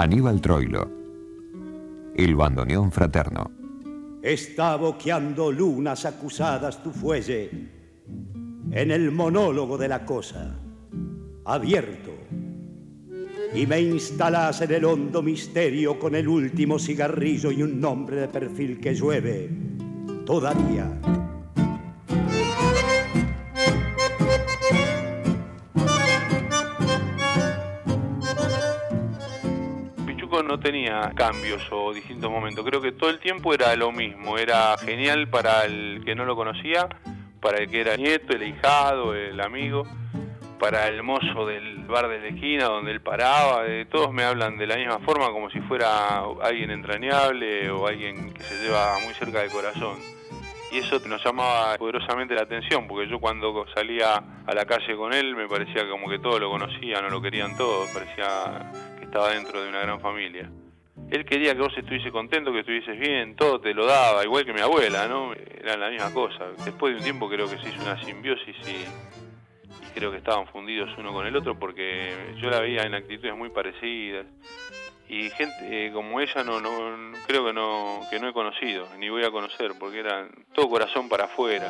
Aníbal Troilo. El bandoneón fraterno. Está boqueando lunas acusadas tu fuelle en el monólogo de la cosa, abierto. Y me instalas en el hondo misterio con el último cigarrillo y un nombre de perfil que llueve todavía. No tenía cambios o distintos momentos. Creo que todo el tiempo era lo mismo. Era genial para el que no lo conocía, para el que era nieto, el hijado, el amigo, para el mozo del bar de la esquina donde él paraba. todos me hablan de la misma forma, como si fuera alguien entrañable o alguien que se lleva muy cerca del corazón. Y eso nos llamaba poderosamente la atención, porque yo cuando salía a la calle con él me parecía como que todos lo conocían o lo querían todos, parecía estaba dentro de una gran familia. Él quería que vos estuviese contento, que estuvieses bien, todo te lo daba, igual que mi abuela, ¿no? Era la misma cosa. Después de un tiempo creo que se hizo una simbiosis y, creo que estaban fundidos uno con el otro porque yo la veía en actitudes muy parecidas. Y gente eh, como ella no, no creo que no, que no he conocido, ni voy a conocer, porque era todo corazón para afuera.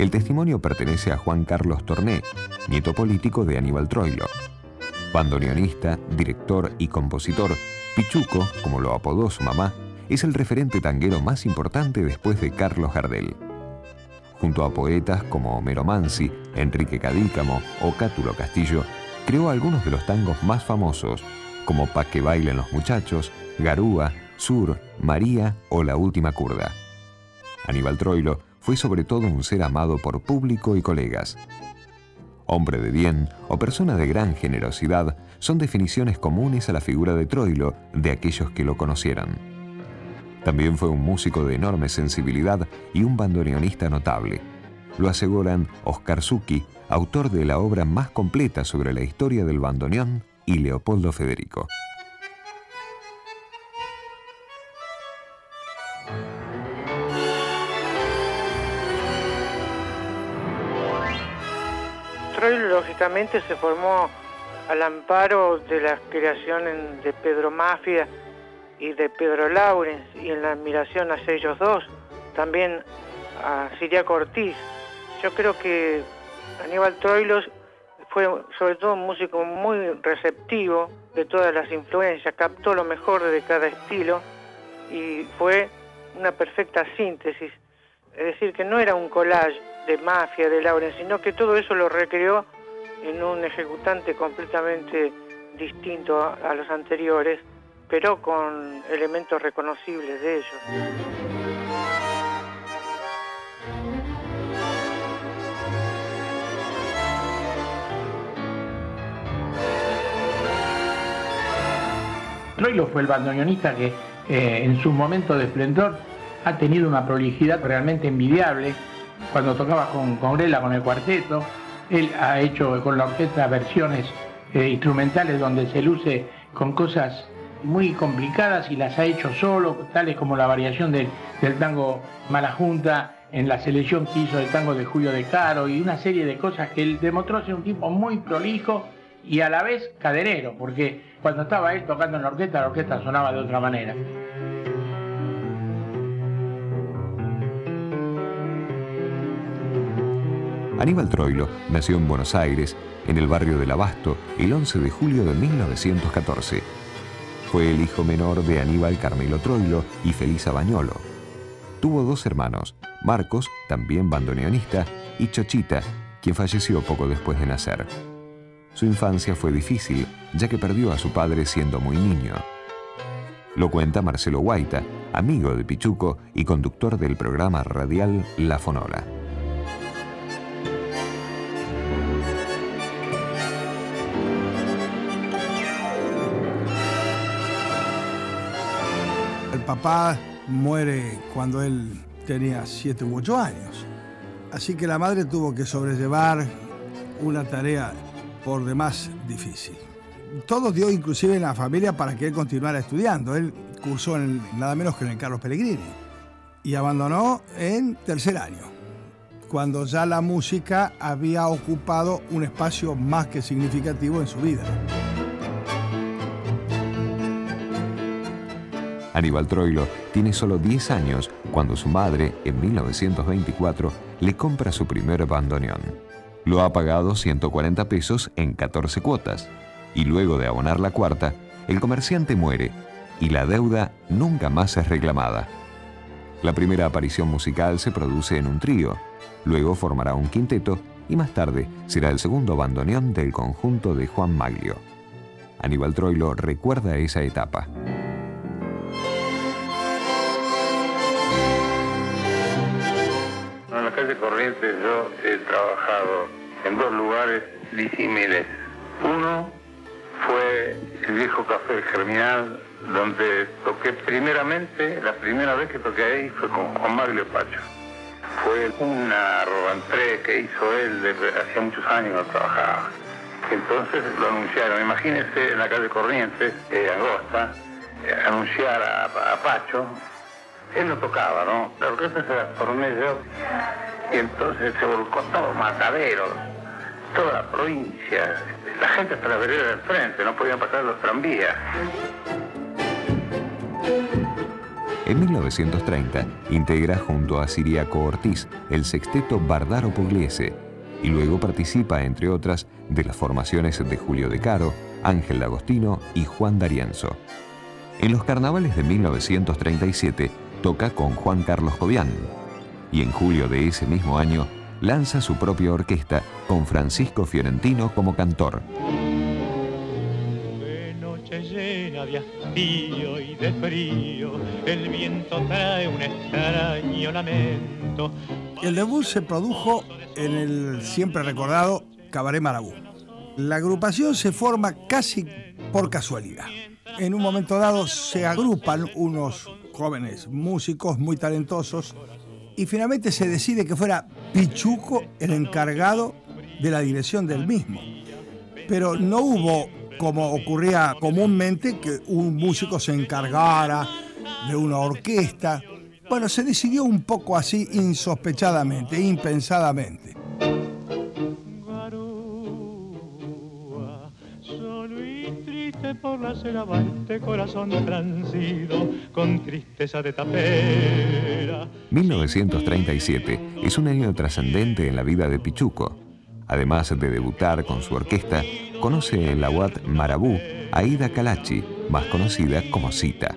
El testimonio pertenece a Juan Carlos Torné, nieto político de Aníbal Troilo. Bandoneonista, director y compositor, Pichuco, como lo apodó su mamá, es el referente tanguero más importante después de Carlos Gardel. Junto a poetas como Homero Mansi, Enrique Cadícamo o Cátulo Castillo, creó algunos de los tangos más famosos, como Pa' que bailen los muchachos, Garúa, Sur, María o La última curda. Aníbal Troilo fue sobre todo un ser amado por público y colegas. Hombre de bien o persona de gran generosidad son definiciones comunes a la figura de Troilo de aquellos que lo conocieran. También fue un músico de enorme sensibilidad y un bandoneonista notable. Lo aseguran Oscar Zucchi, autor de la obra más completa sobre la historia del bandoneón, y Leopoldo Federico. Lógicamente se formó al amparo de las creaciones de Pedro Mafia y de Pedro Laurens y en la admiración hacia ellos dos, también a Siria Ortiz. Yo creo que Aníbal Troilos fue sobre todo un músico muy receptivo de todas las influencias, captó lo mejor de cada estilo y fue una perfecta síntesis. Es decir, que no era un collage de mafia, de Laurens, sino que todo eso lo recreó en un ejecutante completamente distinto a, los anteriores, pero con elementos reconocibles de ellos. Troilo fue el bandoneonista que eh, en su momento de esplendor ha tenido una prolijidad realmente envidiable cuando tocaba con, con con el cuarteto, él ha hecho con la orquesta versiones eh, instrumentales donde se luce con cosas muy complicadas y las ha hecho solo, tales como la variación del, tango Mala Junta, en la selección que hizo del tango de Julio de Caro y una serie de cosas que él demostró ser un tipo muy prolijo y a la vez caderero, porque cuando estaba él tocando en la orquesta, la orquesta sonaba de otra manera. Aníbal Troilo nació en Buenos Aires, en el barrio del Abasto, el 11 de julio de 1914. Fue el hijo menor de Aníbal Carmelo Troilo y Felisa Bañolo. Tuvo dos hermanos, Marcos, también bandoneonista, y Chochita, quien falleció poco después de nacer. Su infancia fue difícil, ya que perdió a su padre siendo muy niño. Lo cuenta Marcelo Guaita, amigo de Pichuco y conductor del programa radial La Fonola. Papá muere cuando él tenía 7 u 8 años. Así que la madre tuvo que sobrellevar una tarea por demás difícil. Todo dio inclusive en la familia para que él continuara estudiando. Él cursó en nada menos que en el Carlos Pellegrini y abandonó en tercer año. cuando ya la música había ocupado un espacio más que significativo en su vida. Aníbal Troilo tiene solo 10 años cuando su madre, en 1924, le compra su primer bandoneón. Lo ha pagado 140 pesos en 14 cuotas y luego de abonar la cuarta, el comerciante muere y la deuda nunca más es reclamada. La primera aparición musical se produce en un trío, luego formará un quinteto y más tarde será el segundo bandoneón del conjunto de Juan Maglio. Aníbal Troilo recuerda esa etapa. Corrientes yo he trabajado en dos lugares disímiles. Uno fue el viejo café Germinal, donde toqué primeramente, la primera vez que toqué ahí fue con Juan Maglio Pacho. Fue una robantré que hizo él, hacía muchos años no trabajaba. Entonces lo anunciaron, imagínense en la calle Corrientes, eh, Angosta, eh, anunciar a, Pacho él no tocaba, ¿no? La orquesta se y entonces se volcó todo Mataderos, toda la provincia, la gente hasta la vereda del frente, no podían pasar los tranvías. En 1930 integra junto a Siriaco Ortiz el sexteto Bardaro Pugliese y luego participa, entre otras, de las formaciones de Julio De Caro, Ángel Agostino y Juan D'Arienzo. En los carnavales de 1937 toca con Juan Carlos Jovián y en julio de ese mismo año lanza su propia orquesta con Francisco Fiorentino como cantor. De noche llena de hastío y de frío, el viento trae un extraño lamento. El debut se produjo en el siempre recordado Cabaret Marabú. La agrupación se forma casi por casualidad. En un momento dado se agrupan unos jóvenes músicos muy talentosos y finalmente se decide que fuera Pichuco el encargado de la dirección del mismo. Pero no hubo, como ocurría comúnmente, que un músico se encargara de una orquesta. Bueno, se decidió un poco así insospechadamente, impensadamente. Corazón transido con tristeza de tapera. 1937 es un año trascendente en la vida de Pichuco. Además de debutar con su orquesta, conoce en la UAT Marabú a Ida Kalachi, más conocida como Cita.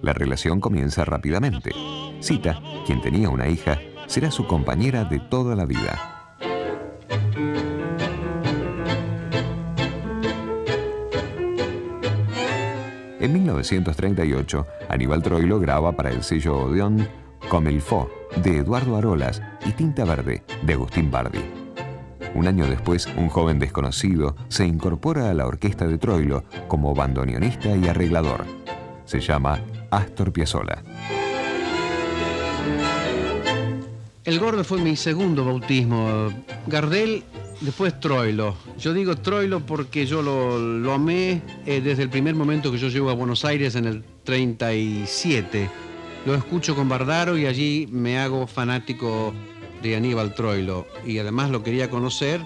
La relación comienza rápidamente. Cita, quien tenía una hija, será su compañera de toda la vida. En 1938, Aníbal Troilo graba para el sello Odeón Comilfo de Eduardo Arolas y Tinta Verde de Agustín Bardi. Un año después, un joven desconocido se incorpora a la orquesta de Troilo como bandoneonista y arreglador. Se llama Astor Piazzolla. El gordo fue mi segundo bautismo. Gardel Después Troilo. Yo digo Troilo porque yo lo, amé eh, desde el primer momento que yo llego a Buenos Aires en el 37. Lo escucho con Bardaro y allí me hago fanático de Aníbal Troilo. Y además lo quería conocer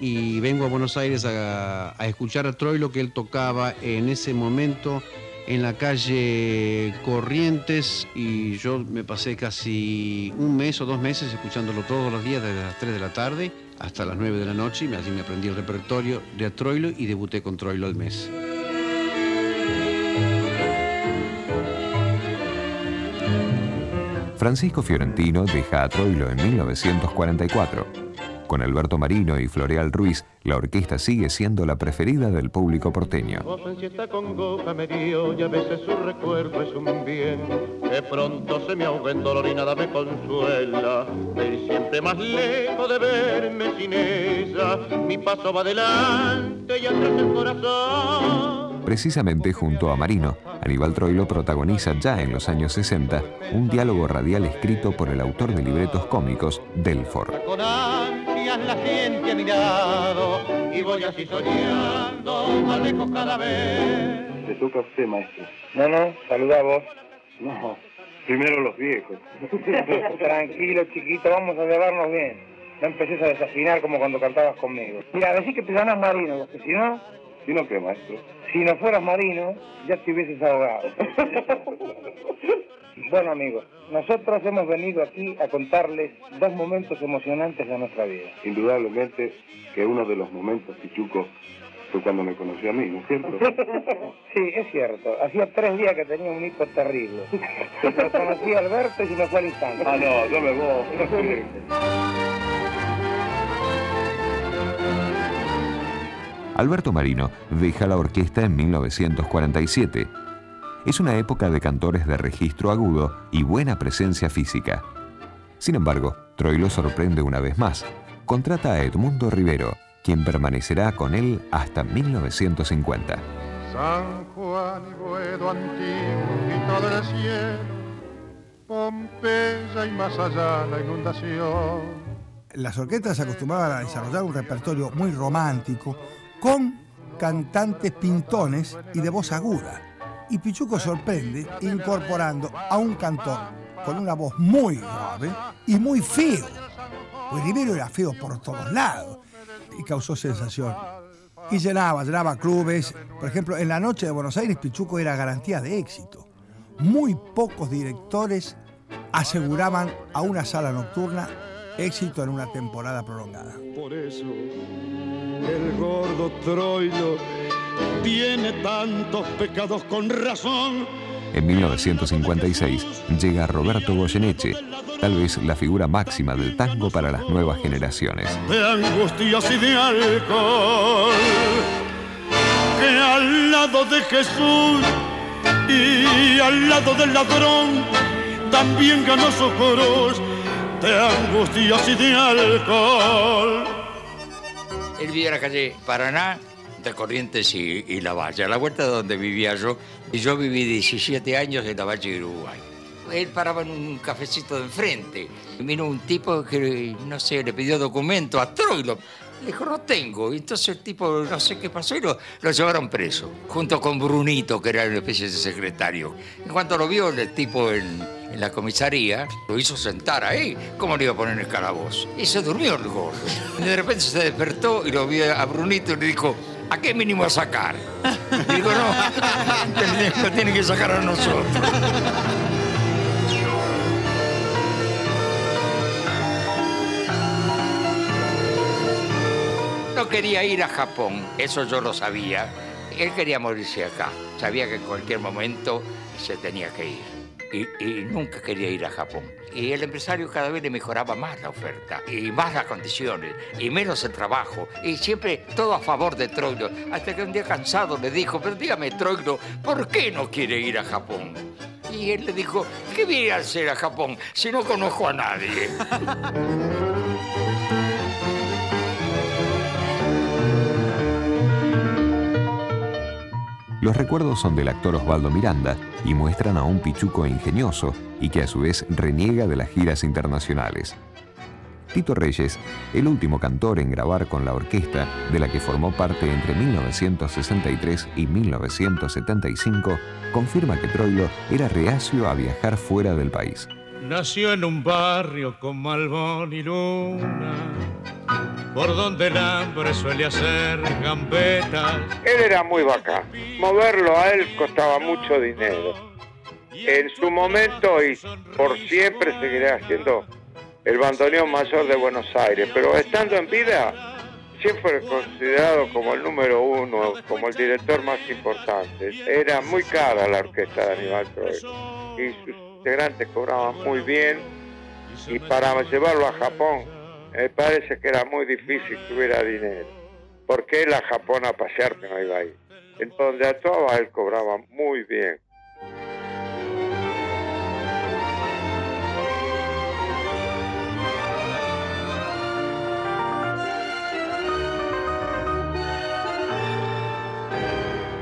y vengo a Buenos Aires a, a escuchar a Troilo que él tocaba en ese momento en la calle Corrientes y yo me pasé casi un mes o dos meses escuchándolo todos los días desde las 3 de la tarde hasta las 9 de la noche y así me aprendí el repertorio de Troilo y debuté con Troilo al mes. Francisco Fiorentino deja a Troilo en 1944 con Alberto Marino y Floreal Ruiz, la orquesta sigue siendo la preferida del público porteño. Precisamente junto a Marino, Aníbal Troilo protagoniza ya en los años 60 un diálogo radial escrito por el autor de libretos cómicos, Delfor la gente a mi lado y voy así soñando más lejos cada vez. Le toca usted, maestro. No, no, saluda a vos. No, Primero los viejos. Tranquilo, chiquito, vamos a llevarnos bien. No empeces a desafinar como cuando cantabas conmigo. Mira, decís que te llamas marino, porque si no, ¿Y no qué, maestro? si no fueras marino, ya te hubieses ahogado. bueno, amigos, nosotros hemos venido aquí a contarles dos momentos emocionantes de nuestra vida. Indudablemente que uno de los momentos, Pichuco, fue cuando me conoció a mí, ¿no es cierto? Sí, es cierto. Hacía tres días que tenía un hipo terrible. Lo conocí a Alberto y se me fue al instante. ah, no, yo me voy. Alberto Marino deja la orquesta en 1947. Es una época de cantores de registro agudo y buena presencia física. Sin embargo, Troilo sorprende una vez más. Contrata a Edmundo Rivero, quien permanecerá con él hasta 1950. San Juan y Boedo antiguo, del cielo, Pompeya y más allá la inundación. Las orquestas se acostumbraban a desarrollar un repertorio muy romántico con cantantes pintones y de voz aguda. Y Pichuco sorprende incorporando a un cantor con una voz muy grave y muy feo. Pues Rivero era feo por todos lados y causó sensación. Y llenaba, llenaba clubes. Por ejemplo, en la noche de Buenos Aires, Pichuco era garantía de éxito. Muy pocos directores aseguraban a una sala nocturna éxito en una temporada prolongada. Por eso el gordo Troilo tiene tantos pecados con razón. En 1956 llega Roberto Goyeneche, tal vez la figura máxima del tango para las nuevas generaciones. de angustias y de alcohol que al lado de Jesús y al lado del ladrón también ganó socorros de angustias y de alcohol. Él vivía en la calle Paraná, de Corrientes y, y La Valle, a la vuelta de donde vivía yo. Y yo viví 17 años en La Valle de Uruguay. Él paraba en un cafecito de enfrente. Vino un tipo que, no sé, le pidió documento a Troilo. Le dijo, no tengo. Y entonces el tipo, no sé qué pasó, y lo, lo llevaron preso. Junto con Brunito, que era una especie de secretario. En cuanto lo vio el tipo en, en la comisaría, lo hizo sentar ahí. ¿Cómo le iba a poner en el calabozo? Y se durmió el gordo. Y de repente se despertó y lo vio a Brunito y le dijo, ¿a qué mínimo a sacar? Y digo, no, lo tienen que sacar a nosotros. No quería ir a Japón, eso yo lo sabía. Él quería morirse acá. Sabía que en cualquier momento se tenía que ir. Y, nunca quería ir a Japón. Y el empresario cada vez le mejoraba más la oferta, y más las condiciones, y menos el trabajo, y siempre todo a favor de Troilo. Hasta que un día cansado le dijo, pero dígame Troilo, ¿por qué no quiere ir a Japón? Y él le dijo, ¿qué viene a hacer a Japón si no conozco a nadie? Los recuerdos son del actor Osvaldo Miranda y muestran a un pichuco ingenioso y que a su vez reniega de las giras internacionales. Tito Reyes, el último cantor en grabar con la orquesta de la que formó parte entre 1963 y 1975, confirma que Troilo era reacio a viajar fuera del país. Nació en un barrio con Malbón y Luna, por donde el hambre suele hacer gambetas. Él era muy bacán. Moverlo a él costaba mucho dinero. En su momento y por siempre seguirá siendo el bandoneón mayor de Buenos Aires, pero estando en vida siempre considerado como el número uno, como el director más importante. Era muy cara la orquesta de Aníbal Troilo y sus integrantes cobraban muy bien y para llevarlo a Japón me parece que era muy difícil que hubiera dinero, porque él a Japón a pasear no iba a ir. En donde él cobraba muy bien.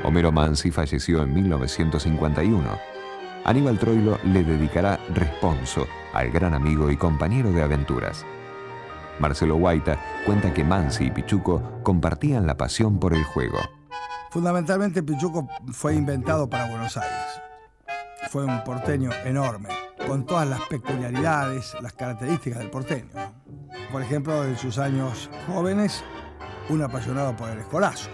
Homero Mansi falleció en 1951. Aníbal Troilo le dedicará Responso al gran amigo y compañero de aventuras. Marcelo Guaita cuenta que Mansi y Pichuco compartían la pasión por el juego. Fundamentalmente Pichuco fue inventado para Buenos Aires. Fue un porteño enorme. con todas las peculiaridades, las características del porteño. Por ejemplo, en sus años jóvenes, un apasionado por el escolazo.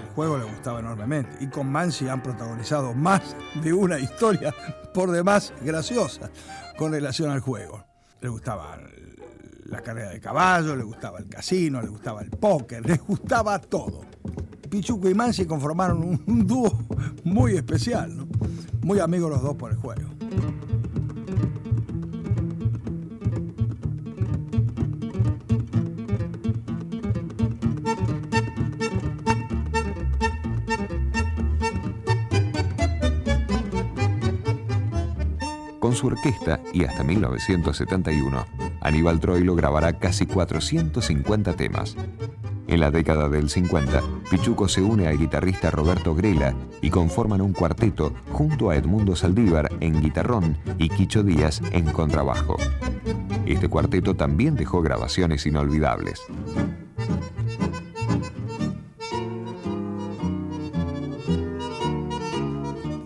El juego le gustaba enormemente y con Mansi han protagonizado más de una historia por demás graciosa con relación al juego. Le gustaba la carrera de caballo, le gustaba el casino, le gustaba el póker, le gustaba todo. Pichuco y Mansi conformaron un, dúo muy especial, muy amigos los dos por el juego. Con su orquesta y hasta 1971, Aníbal Troilo grabará casi 450 temas. En la década del 50, Pichuco se une al guitarrista Roberto Grela y conforman un cuarteto junto a Edmundo Saldívar en guitarrón y Quicho Díaz en contrabajo. Este cuarteto también dejó grabaciones inolvidables.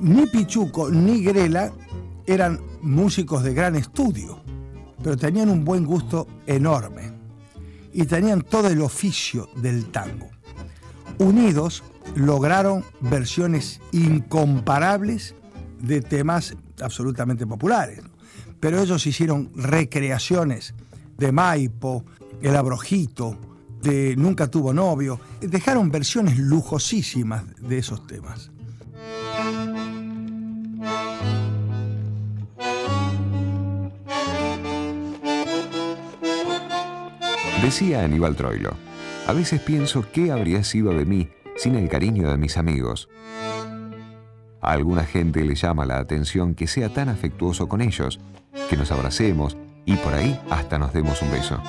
Ni Pichuco ni Grela eran músicos de gran estudio, pero tenían un buen gusto enorme y tenían todo el oficio del tango. Unidos lograron versiones incomparables de temas absolutamente populares, pero ellos hicieron recreaciones de Maipo, El Abrojito, de Nunca tuvo novio, dejaron versiones lujosísimas de esos temas. Decía Aníbal Troilo, a veces pienso qué habría sido de mí sin el cariño de mis amigos. A alguna gente le llama la atención que sea tan afectuoso con ellos, que nos abracemos y por ahí hasta nos demos un beso.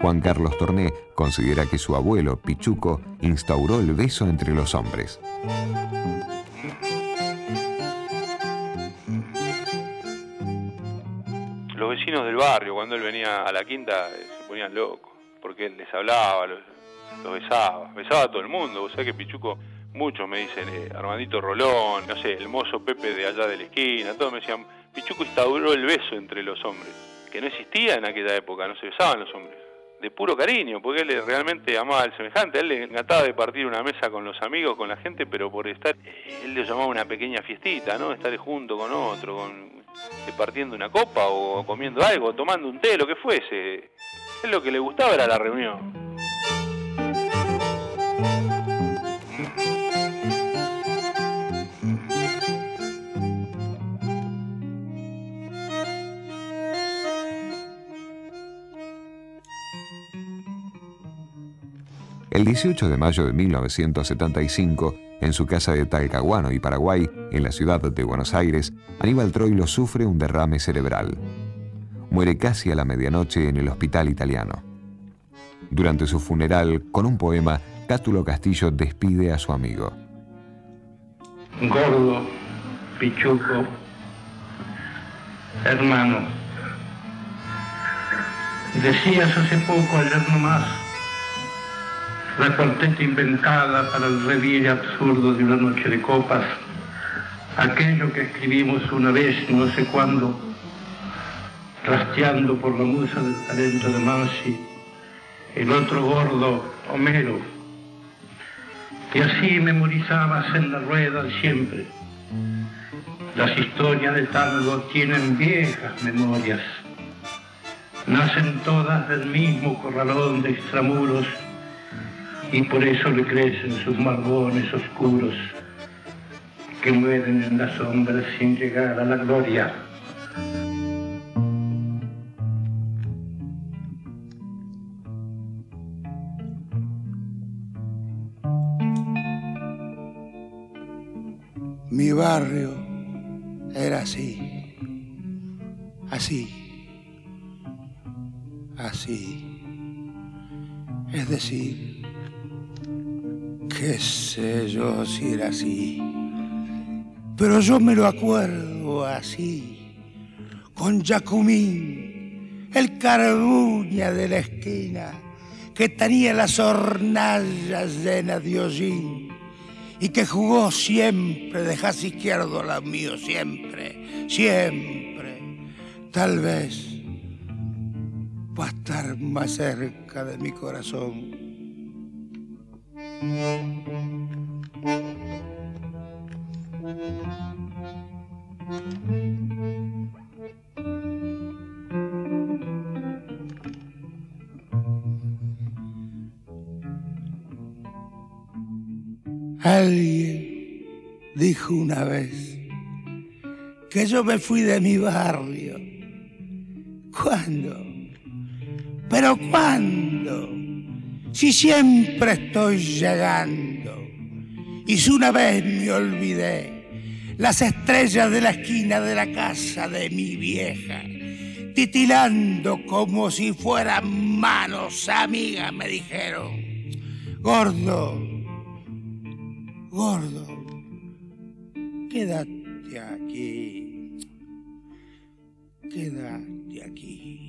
Juan Carlos Torné considera que su abuelo, Pichuco, instauró el beso entre los hombres. Del barrio, cuando él venía a la quinta, eh, se ponían locos, porque él les hablaba, los, besaba, besaba a todo el mundo. O sea que Pichuco, muchos me dicen, eh, Armandito Rolón, no sé, el mozo Pepe de allá de la esquina, todos me decían, Pichuco instauró el beso entre los hombres, que no existía en aquella época, no se besaban los hombres. De puro cariño, porque él realmente amaba al semejante. Él le encantaba de partir una mesa con los amigos, con la gente, pero por estar, eh, él le llamaba una pequeña fiestita, ¿no? Estar junto con otro, con, partiendo una copa o comiendo algo, tomando un té, lo que fuese. Es lo que le gustaba era la reunión. El 18 de mayo de 1975, en su casa de Talcahuano y Paraguay, en la ciudad de Buenos Aires, Aníbal Troilo sufre un derrame cerebral. Muere casi a la medianoche en el hospital italiano. Durante su funeral, con un poema, Cátulo Castillo despide a su amigo. Gordo, pichuco, hermano, decías hace poco ayer nomás la cuarteta inventada para el reviere absurdo de una noche de copas, aquello que escribimos una vez, no sé cuándo, trasteando por la musa del talento de Mansi, el otro gordo, Homero, que así memorizabas en la rueda siempre. Las historias de tango tienen viejas memorias, nacen todas del mismo corralón de extramuros y por eso le crecen sus margones oscuros que mueren en las sombras sin llegar a la gloria. Mi barrio era así, así, así. Es decir, qué sé yo si era así. Pero yo me lo acuerdo así, con Jacumín, el carbuña de la esquina, que tenía las hornallas llenas de hollín y que jugó siempre de jazz izquierdo la mío, siempre, siempre. Tal vez va a estar más cerca de mi corazón. Alguien dijo una vez que yo me fui de mi barrio. ¿Cuándo? ¿Pero cuándo? Si siempre estoy llegando. Y si una vez me olvidé las estrellas de la esquina de la casa de mi vieja, titilando como si fueran manos amigas, me dijeron, gordo, gordo, quédate aquí, quédate aquí.